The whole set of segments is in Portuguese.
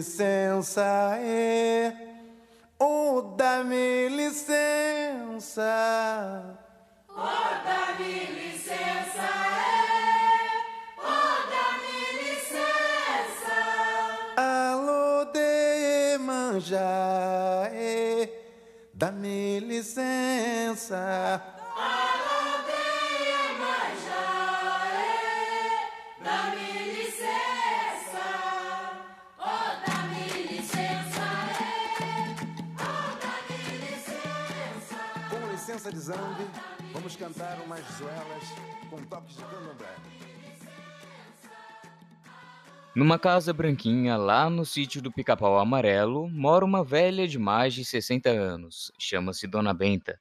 licença, é. Oh, dá-me licença. Oh, dá-me licença, é. Oh, dá-me licença. Alô, de manja, é. Dá-me licença. De zambi, vamos cantar umas zoelas com toques de candomblé. Numa casa branquinha, lá no sítio do Pica-Pau Amarelo, mora uma velha de mais de 60 anos. Chama-se Dona Benta.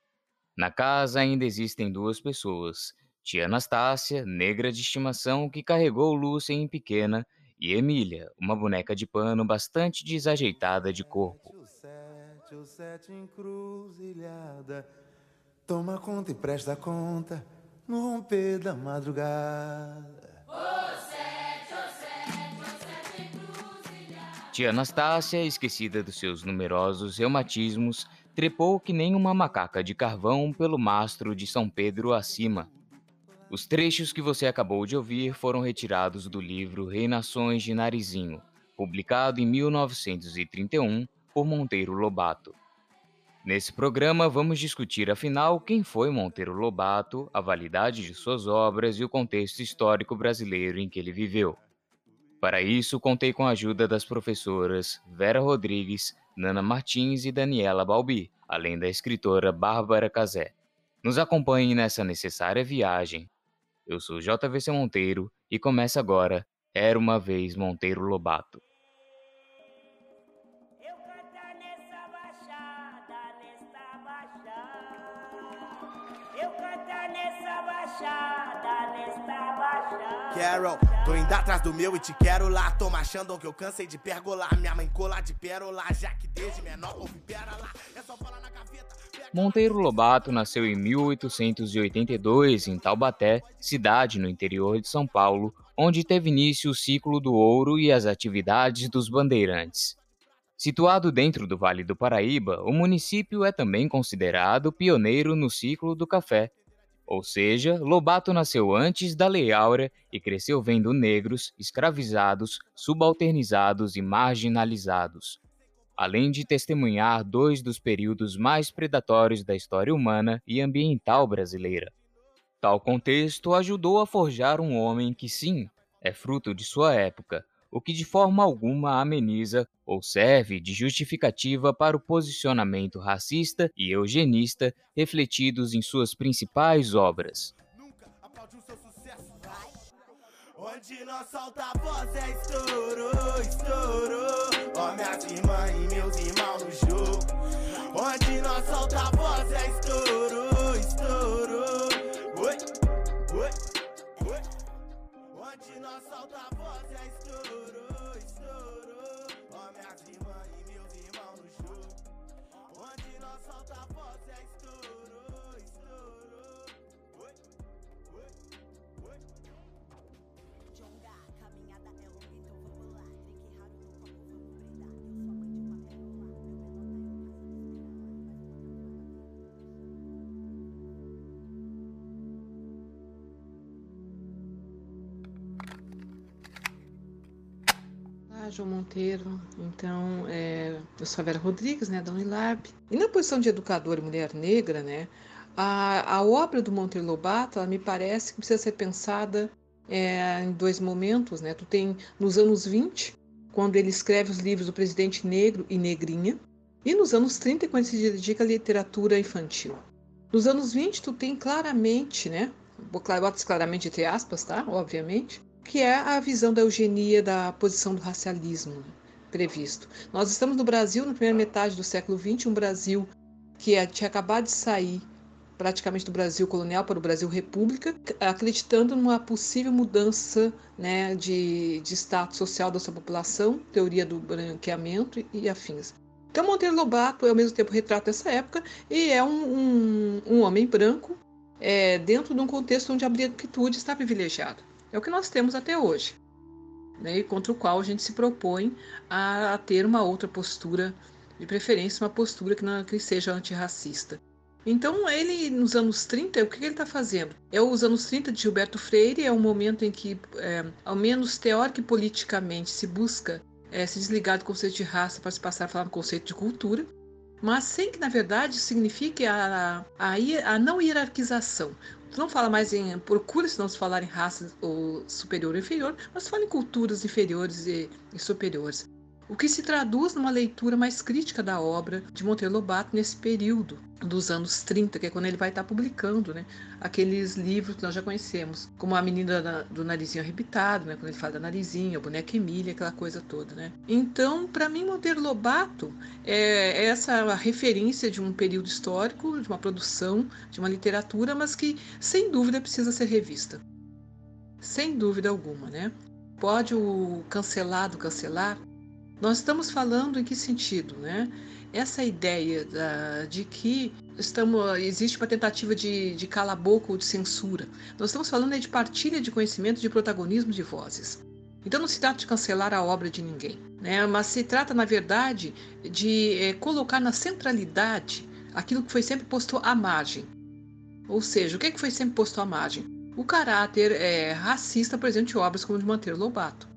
Na casa ainda existem duas pessoas: tia Anastácia, negra de estimação que carregou Lúcia em pequena, e Emília, uma boneca de pano bastante desajeitada de corpo. Sete, sete, encruzilhada. Toma conta e presta conta no romper da madrugada. Tia Anastácia, esquecida dos seus numerosos reumatismos, trepou que nem uma macaca de carvão pelo mastro de São Pedro acima. Os trechos que você acabou de ouvir foram retirados do livro Reinações de Narizinho, publicado em 1931 por Monteiro Lobato. Nesse programa, vamos discutir afinal quem foi Monteiro Lobato, a validade de suas obras e o contexto histórico brasileiro em que ele viveu. Para isso, contei com a ajuda das professoras Vera Rodrigues, Nana Martins e Daniela Balbi, além da escritora Bárbara Cazé. Nos acompanhe nessa necessária viagem. Eu sou JVC Monteiro e começa agora Era uma vez Monteiro Lobato. Carol, tô indo atrás do meu e te quero lá. Tô machando que eu cansei de pergolar. Minha mãe de pérola, já que desde menor ouvi. É só falar na gaveta. Monteiro Lobato nasceu em 1882 em Taubaté, cidade no interior de São Paulo, onde teve início o ciclo do ouro e as atividades dos bandeirantes. Situado dentro do Vale do Paraíba, o município é também considerado pioneiro no ciclo do café, ou seja, Lobato nasceu antes da Lei Áurea e cresceu vendo negros escravizados, subalternizados e marginalizados. Além de testemunhar dois dos períodos mais predatórios da história humana e ambiental brasileira. Tal contexto ajudou a forjar um homem que, sim, é fruto de sua época, o que de forma alguma ameniza ou serve de justificativa para o posicionamento racista e eugenista refletidos em suas principais obras. Onde alta-voz é estouro, estouro Ó irmãs e meus irmãos João Monteiro. Então, é, eu sou a Vera Rodrigues, né, da Unilab. E na posição de educadora e mulher negra, né, a, a obra do Monteiro Lobato, ela me parece que precisa ser pensada é, em dois momentos, né? Tu tem nos anos 20, quando ele escreve os livros do Presidente Negro e Negrinha, e nos anos 30, quando se dedica à literatura infantil. Nos anos 20, tu tem claramente, né? Boto claramente entre aspas, tá? Obviamente, que é a visão da eugenia da posição do racialismo previsto. Nós estamos no Brasil, na primeira metade do século XX, um Brasil que é, tinha acabado de sair praticamente do Brasil colonial para o Brasil república, acreditando numa possível mudança né, de, de status social da sua população, teoria do branqueamento e, e afins. Então Monteiro Lobato ao mesmo tempo retrato dessa época e é um, um, um homem branco é, dentro de um contexto onde a branquitude está privilegiada. É o que nós temos até hoje. né, e contra o qual a gente se propõe a, a ter uma outra postura, de preferência uma postura que, não, que seja antirracista. Então, ele, nos anos 30, o que ele está fazendo? É os anos 30 de Gilberto Freire, é um momento em que, é, ao menos teórico e politicamente, se busca é, se desligar do conceito de raça para se passar a falar no conceito de cultura, mas sem que, na verdade, signifique a, a, a não hierarquização. Tu não fala mais em. Procura-se não se falar em raça ou superior ou inferior, mas fala em culturas inferiores e, e superiores o que se traduz numa leitura mais crítica da obra de Monteiro Lobato nesse período dos anos 30, que é quando ele vai estar publicando né, aqueles livros que nós já conhecemos, como A Menina do Narizinho Arrebitado, né, quando ele fala da Narizinha, a Boneca Emília, aquela coisa toda. Né? Então, para mim, Monteiro Lobato é essa referência de um período histórico, de uma produção, de uma literatura, mas que, sem dúvida, precisa ser revista. Sem dúvida alguma, né? Pode o cancelado cancelar? Nós estamos falando em que sentido, né? Essa ideia da, de que estamos, existe uma tentativa de, de cala-boca ou de censura. Nós estamos falando de partilha de conhecimento, de protagonismo de vozes. Então não se trata de cancelar a obra de ninguém, né? mas se trata, na verdade, de é, colocar na centralidade aquilo que foi sempre posto à margem. Ou seja, o que, é que foi sempre posto à margem? O caráter é, racista presente em obras como de Monteiro Lobato.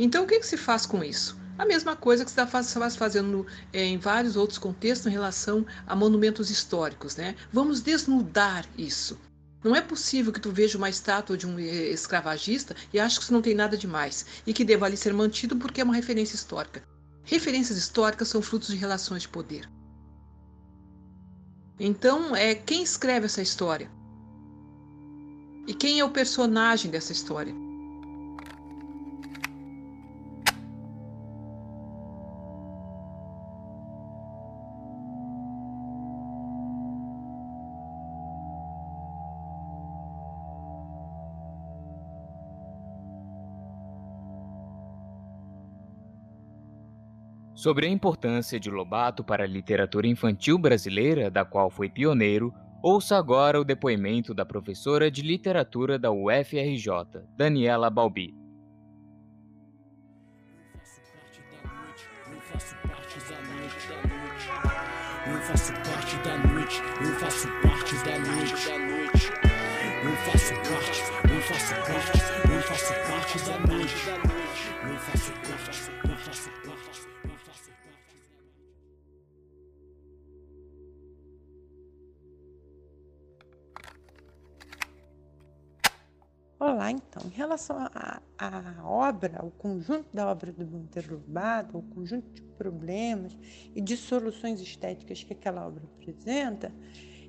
Então, o que, que se faz com isso? A mesma coisa que se está fazendo é, em vários outros contextos em relação a monumentos históricos, né? Vamos desnudar isso. Não é possível que tu veja uma estátua de um eh, escravagista e ache que isso não tem nada demais e que deva ali ser mantido porque é uma referência histórica. Referências históricas são frutos de relações de poder. Então, é quem escreve essa história? E quem é o personagem dessa história? Sobre a importância de Lobato para a literatura infantil brasileira, da qual foi pioneiro, ouça agora o depoimento da professora de literatura da UFRJ, Daniela Balbi. Eu faço parte da noite. Eu faço parte da noite, faço parte da noite. Eu faço Olá, então, em relação à obra, ao conjunto da obra do Monteiro Lobato, ao conjunto de problemas e de soluções estéticas que aquela obra apresenta,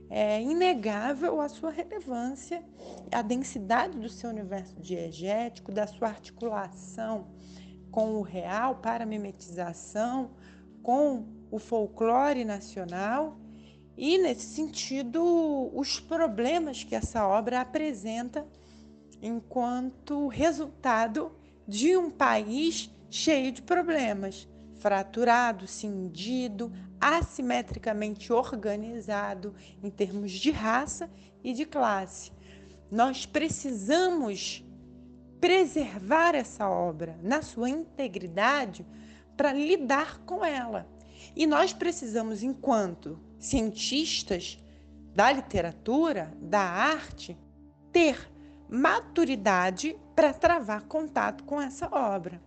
é inegável a sua relevância, a densidade do seu universo diegético, da sua articulação com o real para mimetização, com o folclore nacional e, nesse sentido, os problemas que essa obra apresenta enquanto resultado de um país cheio de problemas, fraturado, cindido, assimetricamente organizado em termos de raça e de classe. Nós precisamos preservar essa obra na sua integridade para lidar com ela. E nós precisamos, enquanto cientistas da literatura, da arte, ter maturidade para travar contato com essa obra.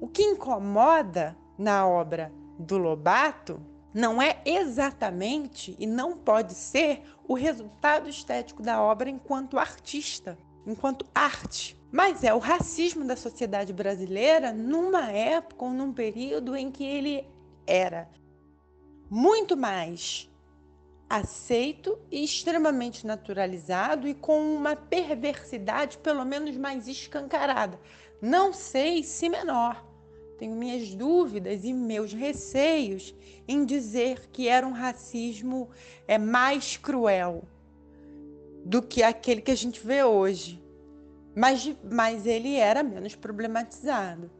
O que incomoda na obra do Lobato não é exatamente e não pode ser o resultado estético da obra enquanto artista, enquanto arte, mas é o racismo da sociedade brasileira numa época ou num período em que ele era muito mais aceito e extremamente naturalizado e com uma perversidade pelo menos mais escancarada. Não sei se menor. Tenho minhas dúvidas e meus receios em dizer que era um racismo é mais cruel do que aquele que a gente vê hoje. Mas, mas ele era menos problematizado.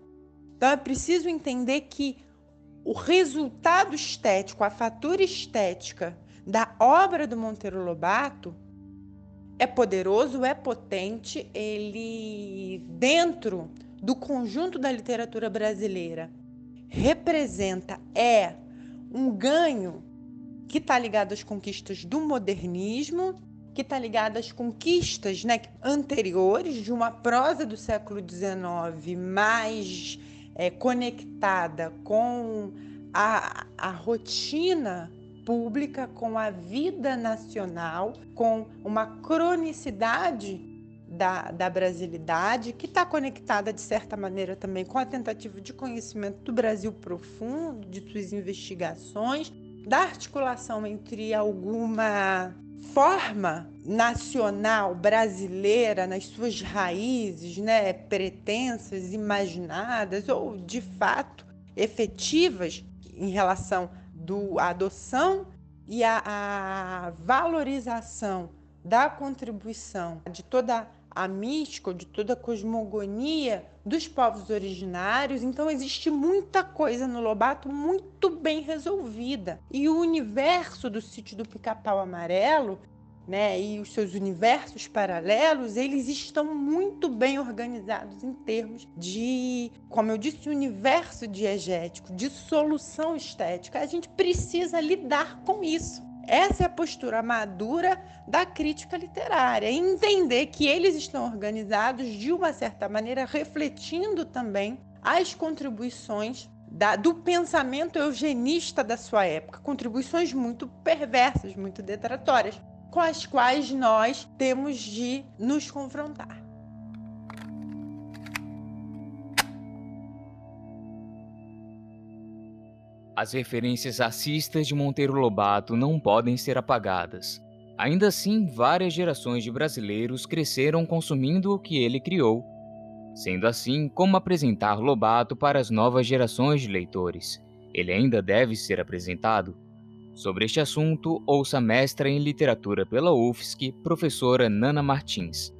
Então é preciso entender que o resultado estético, a fatura estética da obra do Monteiro Lobato é poderoso, é potente, ele dentro do conjunto da literatura brasileira representa é um ganho que está ligado às conquistas do modernismo, que está ligado às conquistas né, anteriores de uma prosa do século XIX mais é, conectada com a, a rotina pública, com a vida nacional, com uma cronicidade da, da brasilidade, que está conectada, de certa maneira, também com a tentativa de conhecimento do Brasil profundo, de suas investigações, da articulação entre alguma forma nacional brasileira nas suas raízes, né, pretensas, imaginadas ou de fato efetivas em relação do, a adoção e a, a valorização da contribuição de toda a mística, de toda a cosmogonia dos povos originários. Então existe muita coisa no Lobato muito bem resolvida. E o universo do sítio do Pica-Pau Amarelo né, e os seus universos paralelos, eles estão muito bem organizados em termos de, como eu disse, universo diegético, de solução estética. A gente precisa lidar com isso. Essa é a postura madura da crítica literária, entender que eles estão organizados de uma certa maneira, refletindo também as contribuições da, do pensamento eugenista da sua época, contribuições muito perversas, muito detratórias com as quais nós temos de nos confrontar. As referências racistas de Monteiro Lobato não podem ser apagadas. Ainda assim, várias gerações de brasileiros cresceram consumindo o que ele criou. Sendo assim, como apresentar Lobato para as novas gerações de leitores? Ele ainda deve ser apresentado? Sobre este assunto, ouça a mestra em literatura pela UFSC, professora Nana Martins.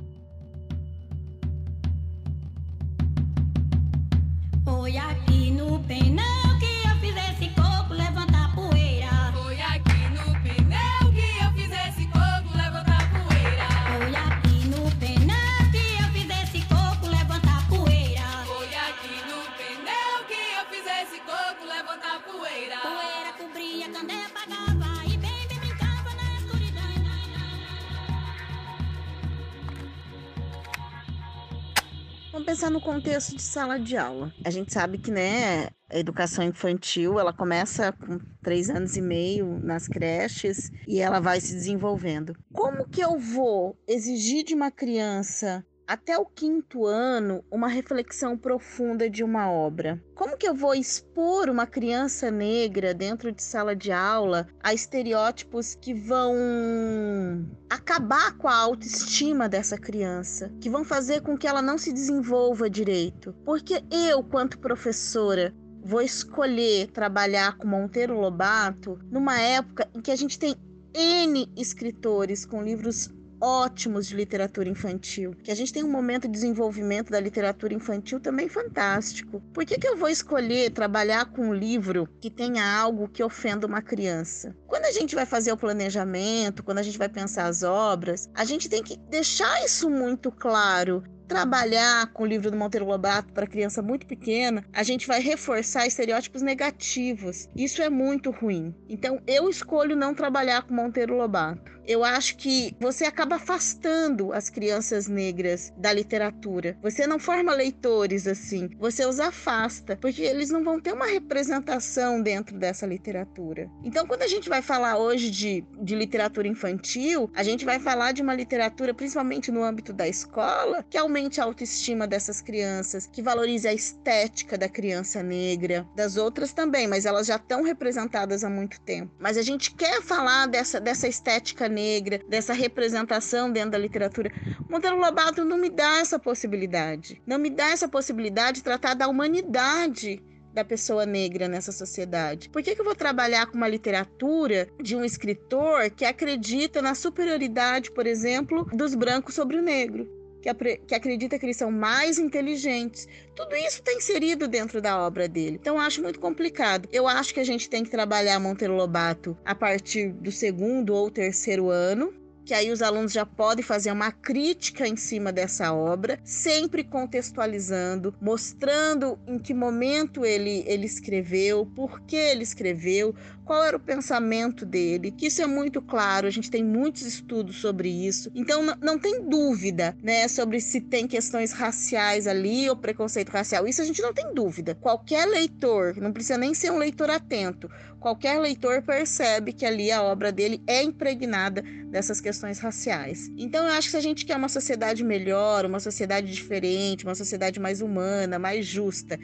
Contexto de sala de aula. A gente sabe que, né, a educação infantil, ela começa com três anos e meio nas creches e ela vai se desenvolvendo. Como que eu vou exigir de uma criança até o quinto ano uma reflexão profunda de uma obra? Como que eu vou expor uma criança negra dentro de sala de aula a estereótipos que vão acabar com a autoestima dessa criança, que vão fazer com que ela não se desenvolva direito? Porque eu, quanto professora, vou escolher trabalhar com Monteiro Lobato numa época em que a gente tem N escritores com livros ótimos de literatura infantil, que a gente tem um momento de desenvolvimento da literatura infantil também fantástico. Por que, que eu vou escolher trabalhar com um livro que tenha algo que ofenda uma criança? Quando a gente vai fazer o planejamento, quando a gente vai pensar as obras, a gente tem que deixar isso muito claro trabalhar com o livro do Monteiro Lobato para criança muito pequena, a gente vai reforçar estereótipos negativos. Isso é muito ruim. Então, eu escolho não trabalhar com Monteiro Lobato. Eu acho que você acaba afastando as crianças negras da literatura. Você não forma leitores assim, você os afasta, porque eles não vão ter uma representação dentro dessa literatura. Então, quando a gente vai falar hoje de, de literatura infantil, a gente vai falar de uma literatura, principalmente no âmbito da escola, que aumente a autoestima dessas crianças, que valorize a estética da criança negra, das outras também, mas elas já estão representadas há muito tempo. Mas a gente quer falar dessa, dessa estética negra, dessa representação dentro da literatura. Monteiro Lobato não me dá essa possibilidade. Não me dá essa possibilidade de tratar da humanidade da pessoa negra nessa sociedade? Por que, que eu vou trabalhar com uma literatura de um escritor que acredita na superioridade, por exemplo, dos brancos sobre o negro? Que, que acredita que eles são mais inteligentes. Tudo isso está inserido dentro da obra dele. Então, acho muito complicado. Eu acho que a gente tem que trabalhar Monteiro Lobato a partir do segundo ou terceiro ano, que aí os alunos já podem fazer uma crítica em cima dessa obra, sempre contextualizando, mostrando em que momento ele, ele escreveu, por que ele escreveu, qual era o pensamento dele, que isso é muito claro, a gente tem muitos estudos sobre isso. Então não, não tem dúvida, né, sobre se tem questões raciais ali ou preconceito racial. Isso a gente não tem dúvida. Qualquer leitor, não precisa nem ser um leitor atento, qualquer leitor percebe que ali a obra dele é impregnada dessas questões raciais. Então eu acho que se a gente quer uma sociedade melhor, uma sociedade diferente, uma sociedade mais humana, mais justa,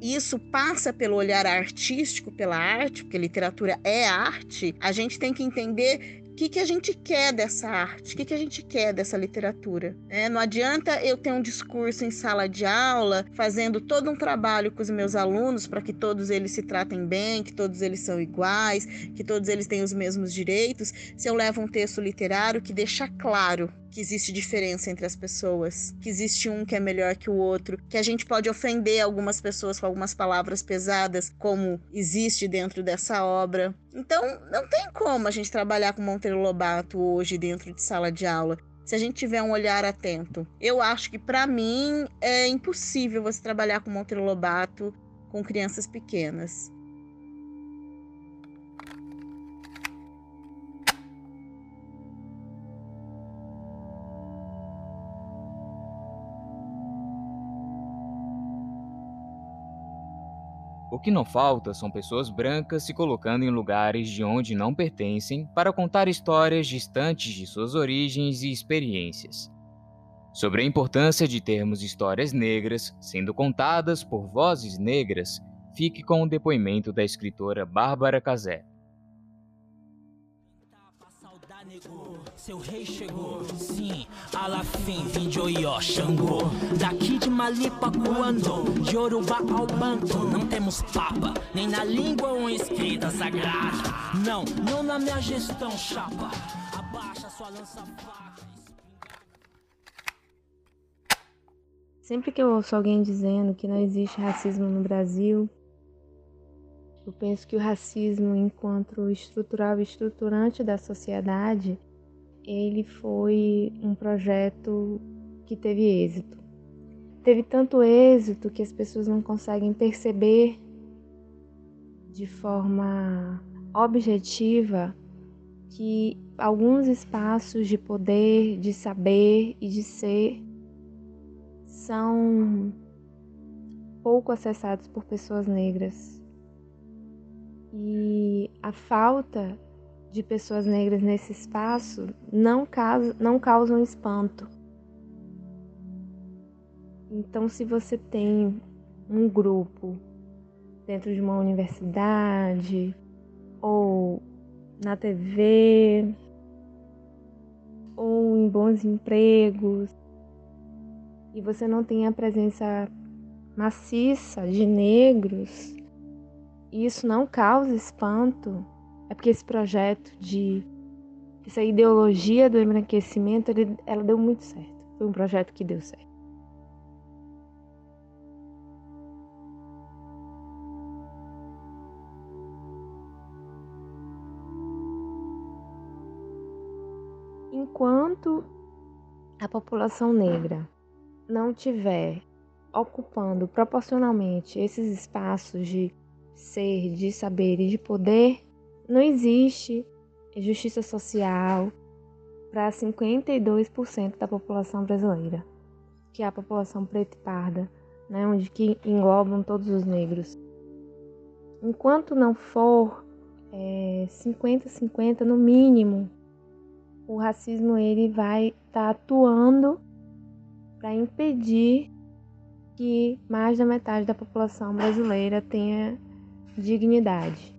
isso passa pelo olhar artístico, pela arte, porque literatura é arte, a gente tem que entender o que, que a gente quer dessa arte, o que, que a gente quer dessa literatura. É, não adianta eu ter um discurso em sala de aula, fazendo todo um trabalho com os meus alunos para que todos eles se tratem bem, que todos eles são iguais, que todos eles têm os mesmos direitos, se eu levo um texto literário que deixa claro que existe diferença entre as pessoas, que existe um que é melhor que o outro, que a gente pode ofender algumas pessoas com algumas palavras pesadas, como existe dentro dessa obra. Então, não tem como a gente trabalhar com Monteiro Lobato hoje dentro de sala de aula. Se a gente tiver um olhar atento, eu acho que para mim é impossível você trabalhar com Monteiro Lobato com crianças pequenas. O que não falta são pessoas brancas se colocando em lugares de onde não pertencem para contar histórias distantes de suas origens e experiências. Sobre a importância de termos histórias negras sendo contadas por vozes negras, fique com o depoimento da escritora Bárbara Cazé. Seu rei chegou, sim, Alafim, vim de Oió, Xangô Daqui de Malipa, Cuando, de Yorubá ao Banto Não temos papa, nem na língua ou escrita sagrada. Não, não na minha gestão, chapa. Abaixa sua lança-faca Sempre que eu ouço alguém dizendo que não existe racismo no Brasil, eu penso que o racismo, enquanto estrutural e estruturante da sociedade, ele foi um projeto que teve êxito. Teve tanto êxito que as pessoas não conseguem perceber de forma objetiva que alguns espaços de poder, de saber e de ser são pouco acessados por pessoas negras. E a falta de pessoas negras nesse espaço não, causa, não causam espanto. Então, se você tem um grupo dentro de uma universidade ou na TV ou em bons empregos e você não tem a presença maciça de negros, isso não causa espanto, é porque esse projeto de essa ideologia do embranquecimento, ele, ela deu muito certo. Foi um projeto que deu certo. Enquanto a população negra não tiver ocupando proporcionalmente esses espaços de ser, de saber e de poder, não existe justiça social para 52% da população brasileira, que é a população preta e parda, né, onde que englobam todos os negros. Enquanto não for 50-50 é, no mínimo, o racismo ele vai estar tá atuando para impedir que mais da metade da população brasileira tenha dignidade.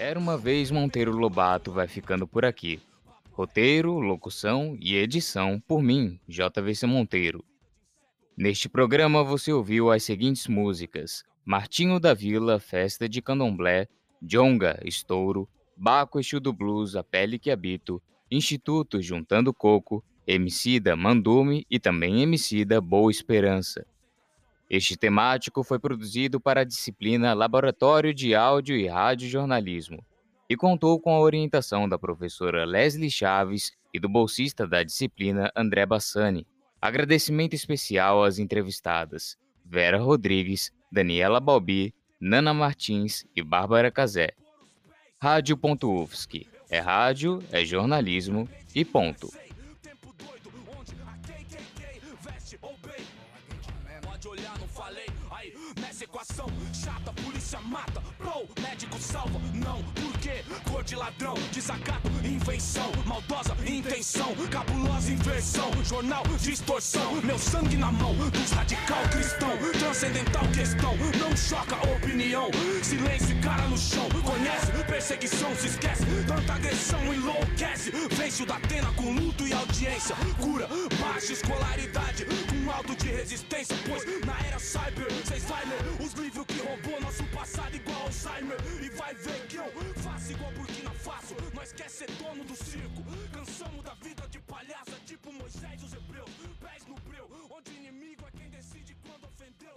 Era uma vez Monteiro Lobato vai ficando por aqui. Roteiro, locução e edição por mim, JVC Monteiro. Neste programa você ouviu as seguintes músicas: Martinho da Vila, Festa de Candomblé, Jonga, Estouro, Baco Exu do Blues, A Pele que Habito, Instituto Juntando Coco, Emicida Mandume e também Emicida Boa Esperança. Este temático foi produzido para a disciplina Laboratório de Áudio e Rádio Jornalismo e contou com a orientação da professora Leslie Chaves e do bolsista da disciplina André Bassani. Agradecimento especial às entrevistadas Vera Rodrigues, Daniela Balbi, Nana Martins e Bárbara Cazé. Rádio.UFSC. É rádio, é jornalismo e ponto. Equação chata, polícia mata. Pro, médico salva. Não, Cor de ladrão, desacato, invenção. Maldosa intenção, cabulosa inversão. Jornal, distorção. Meu sangue na mão dos radical cristão. Transcendental questão, não choca opinião. Silêncio cara no chão. Conhece, perseguição, se esquece. Tanta agressão enlouquece. Vence o da Atena com luto e audiência. Cura, baixa escolaridade. Com alto de resistência. Pois na era cyber, cês vai os livros que roubou nosso passado igual Alzheimer. E vai ver que eu faço igual Burkina Faso. Nós quer ser dono do circo. Cansamos da vida de palhaça, tipo Moisés e os hebreus. Pés no breu, onde inimigo é quem decide quando ofendeu.